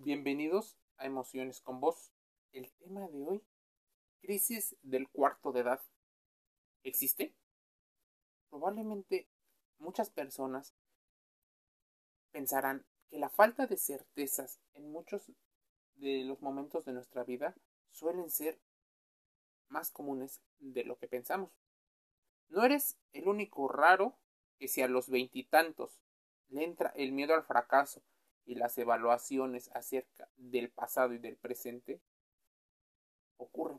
Bienvenidos a Emociones con Vos. El tema de hoy, crisis del cuarto de edad. ¿Existe? Probablemente muchas personas pensarán que la falta de certezas en muchos de los momentos de nuestra vida suelen ser más comunes de lo que pensamos. No eres el único raro que si a los veintitantos le entra el miedo al fracaso y las evaluaciones acerca del pasado y del presente ocurren.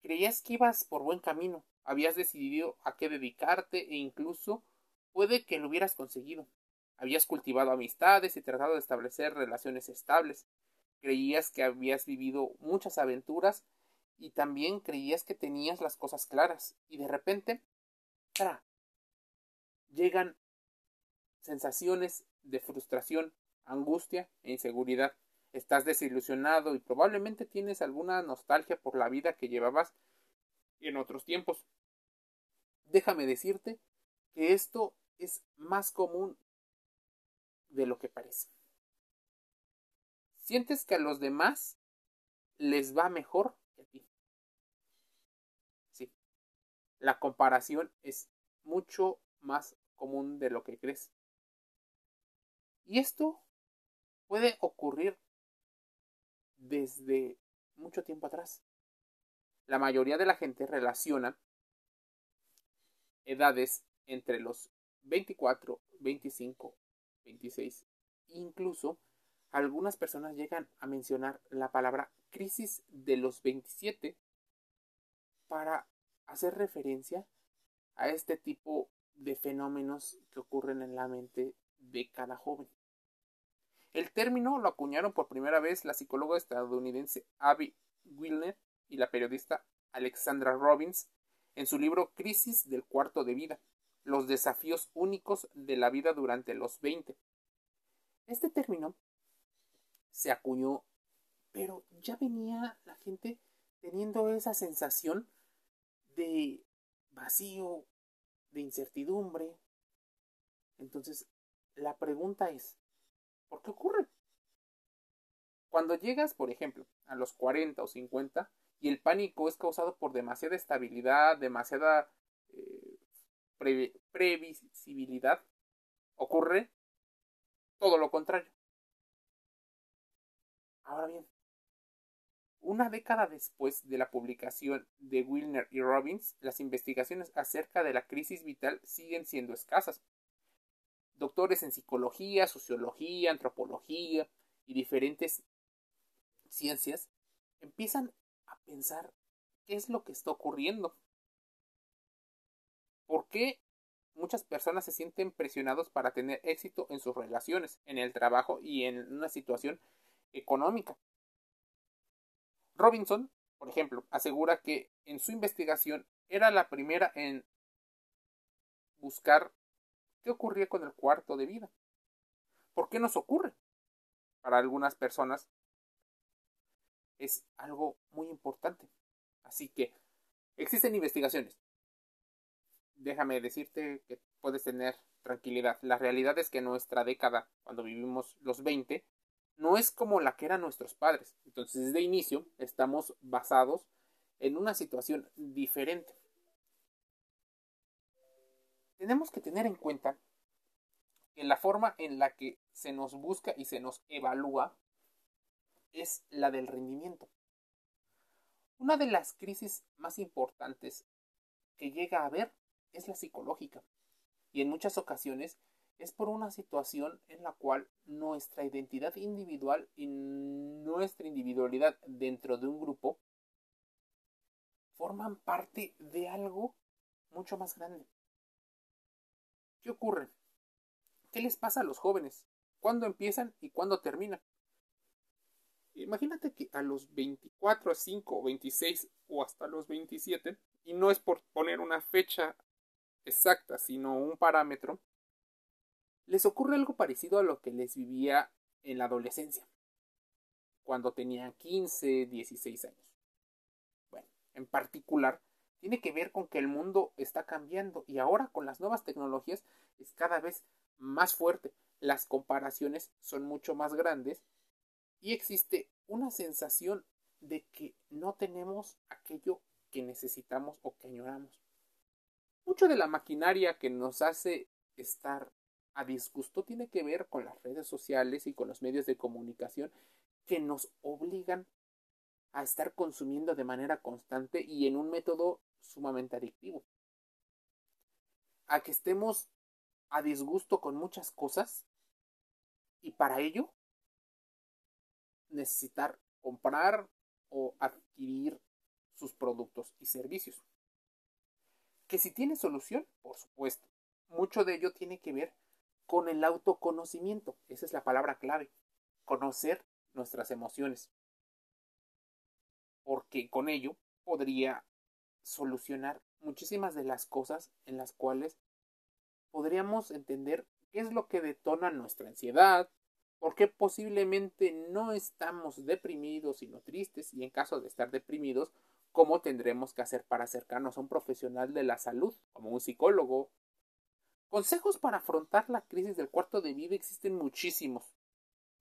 Creías que ibas por buen camino, habías decidido a qué dedicarte e incluso puede que lo hubieras conseguido. Habías cultivado amistades y tratado de establecer relaciones estables. Creías que habías vivido muchas aventuras y también creías que tenías las cosas claras. Y de repente, llegan sensaciones de frustración, angustia e inseguridad. Estás desilusionado y probablemente tienes alguna nostalgia por la vida que llevabas en otros tiempos. Déjame decirte que esto es más común de lo que parece. Sientes que a los demás les va mejor que a ti. Sí, la comparación es mucho más común de lo que crees. Y esto puede ocurrir desde mucho tiempo atrás. La mayoría de la gente relaciona edades entre los 24, 25, 26. Incluso algunas personas llegan a mencionar la palabra crisis de los 27 para hacer referencia a este tipo de fenómenos que ocurren en la mente de cada joven. El término lo acuñaron por primera vez la psicóloga estadounidense Abby Wilner y la periodista Alexandra Robbins en su libro Crisis del cuarto de vida, los desafíos únicos de la vida durante los 20. Este término se acuñó, pero ya venía la gente teniendo esa sensación de vacío, de incertidumbre. Entonces, la pregunta es, ¿Por qué ocurre? Cuando llegas, por ejemplo, a los 40 o 50 y el pánico es causado por demasiada estabilidad, demasiada eh, previsibilidad, ocurre todo lo contrario. Ahora bien, una década después de la publicación de Wilner y Robbins, las investigaciones acerca de la crisis vital siguen siendo escasas doctores en psicología, sociología, antropología y diferentes ciencias empiezan a pensar qué es lo que está ocurriendo. ¿Por qué muchas personas se sienten presionados para tener éxito en sus relaciones, en el trabajo y en una situación económica? Robinson, por ejemplo, asegura que en su investigación era la primera en buscar ¿Qué ocurría con el cuarto de vida? ¿Por qué nos ocurre? Para algunas personas es algo muy importante. Así que existen investigaciones. Déjame decirte que puedes tener tranquilidad. La realidad es que nuestra década, cuando vivimos los 20, no es como la que eran nuestros padres. Entonces, desde inicio estamos basados en una situación diferente tenemos que tener en cuenta que la forma en la que se nos busca y se nos evalúa es la del rendimiento. Una de las crisis más importantes que llega a haber es la psicológica y en muchas ocasiones es por una situación en la cual nuestra identidad individual y nuestra individualidad dentro de un grupo forman parte de algo mucho más grande. ¿Qué ocurre? ¿Qué les pasa a los jóvenes? ¿Cuándo empiezan y cuándo terminan? Imagínate que a los 24, 5, 26 o hasta los 27, y no es por poner una fecha exacta, sino un parámetro, les ocurre algo parecido a lo que les vivía en la adolescencia, cuando tenían 15, 16 años. Bueno, en particular, tiene que ver con que el mundo está cambiando y ahora con las nuevas tecnologías es cada vez más fuerte. Las comparaciones son mucho más grandes Y existe una sensación de que no tenemos aquello que necesitamos o que añoramos. Mucho de la maquinaria que nos hace estar a disgusto tiene que ver con las redes sociales y con los medios de comunicación que nos obligan a estar consumiendo de manera constante y en un método sumamente adictivo. A que estemos a disgusto con muchas cosas y para ello necesitar comprar o adquirir sus productos y servicios. Que si tiene solución, por supuesto. Mucho de ello tiene que ver con el autoconocimiento. Esa es la palabra clave. Conocer nuestras emociones. Porque con ello podría solucionar muchísimas de las cosas en las cuales podríamos entender qué es lo que detona nuestra ansiedad, por qué posiblemente no estamos deprimidos sino tristes y en caso de estar deprimidos, cómo tendremos que hacer para acercarnos a un profesional de la salud, como un psicólogo. Consejos para afrontar la crisis del cuarto de vida existen muchísimos.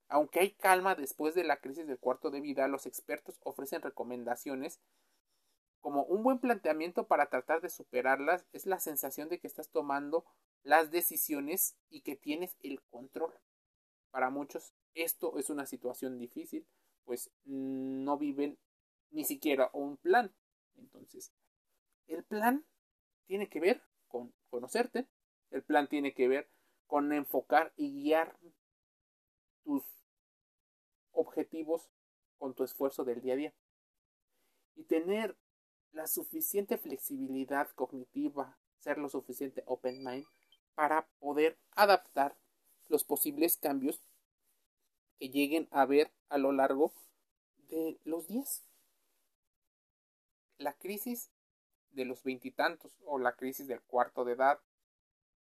Aunque hay calma después de la crisis del cuarto de vida, los expertos ofrecen recomendaciones como un buen planteamiento para tratar de superarlas es la sensación de que estás tomando las decisiones y que tienes el control. Para muchos esto es una situación difícil, pues no viven ni siquiera un plan. Entonces, el plan tiene que ver con conocerte, el plan tiene que ver con enfocar y guiar tus objetivos con tu esfuerzo del día a día. Y tener la suficiente flexibilidad cognitiva, ser lo suficiente open mind para poder adaptar los posibles cambios que lleguen a ver a lo largo de los días. La crisis de los veintitantos o la crisis del cuarto de edad,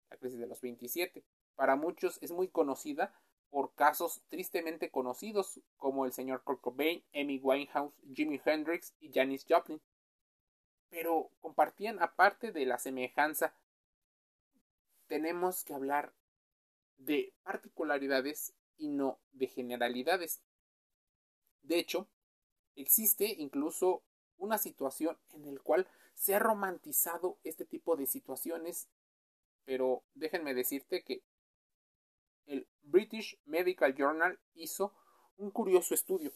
la crisis de los veintisiete, para muchos es muy conocida por casos tristemente conocidos como el señor Kurt Cobain, Amy Winehouse, Jimi Hendrix y Janis Joplin pero compartían aparte de la semejanza, tenemos que hablar de particularidades y no de generalidades. De hecho, existe incluso una situación en la cual se ha romantizado este tipo de situaciones, pero déjenme decirte que el British Medical Journal hizo un curioso estudio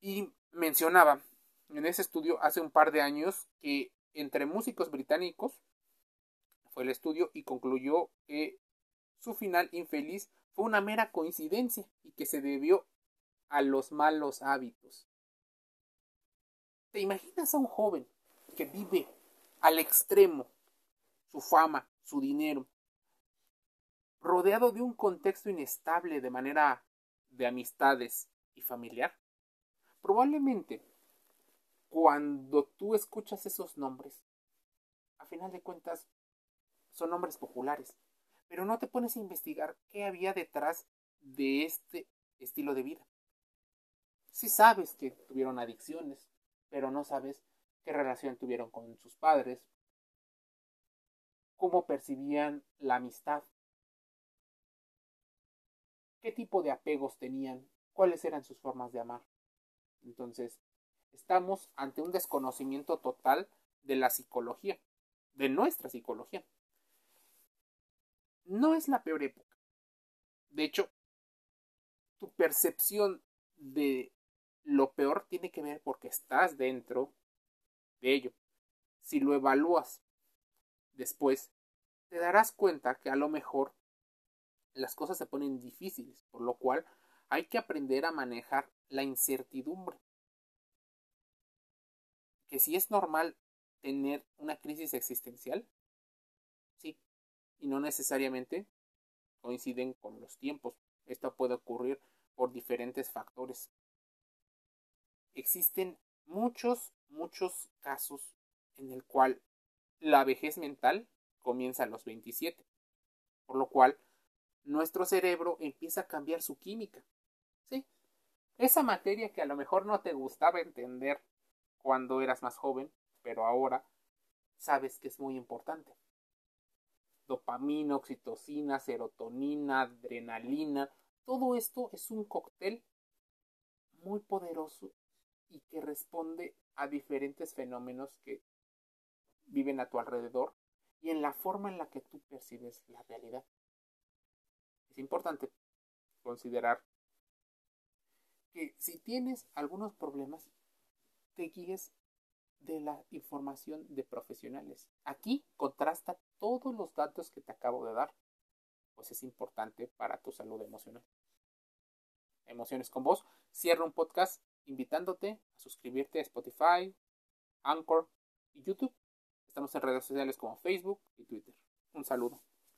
y mencionaba en ese estudio hace un par de años que entre músicos británicos fue el estudio y concluyó que su final infeliz fue una mera coincidencia y que se debió a los malos hábitos. ¿Te imaginas a un joven que vive al extremo su fama, su dinero, rodeado de un contexto inestable de manera de amistades y familiar? Probablemente cuando tú escuchas esos nombres, a final de cuentas son nombres populares, pero no te pones a investigar qué había detrás de este estilo de vida. Sí sabes que tuvieron adicciones, pero no sabes qué relación tuvieron con sus padres, cómo percibían la amistad, qué tipo de apegos tenían, cuáles eran sus formas de amar. Entonces, Estamos ante un desconocimiento total de la psicología, de nuestra psicología. No es la peor época. De hecho, tu percepción de lo peor tiene que ver porque estás dentro de ello. Si lo evalúas después, te darás cuenta que a lo mejor las cosas se ponen difíciles, por lo cual hay que aprender a manejar la incertidumbre que si es normal tener una crisis existencial, sí, y no necesariamente coinciden con los tiempos. Esto puede ocurrir por diferentes factores. Existen muchos, muchos casos en el cual la vejez mental comienza a los 27, por lo cual nuestro cerebro empieza a cambiar su química. Sí, esa materia que a lo mejor no te gustaba entender cuando eras más joven, pero ahora sabes que es muy importante. Dopamina, oxitocina, serotonina, adrenalina, todo esto es un cóctel muy poderoso y que responde a diferentes fenómenos que viven a tu alrededor y en la forma en la que tú percibes la realidad. Es importante considerar que si tienes algunos problemas, te guíes de la información de profesionales. Aquí contrasta todos los datos que te acabo de dar, pues es importante para tu salud emocional. Emociones con vos. Cierro un podcast invitándote a suscribirte a Spotify, Anchor y YouTube. Estamos en redes sociales como Facebook y Twitter. Un saludo.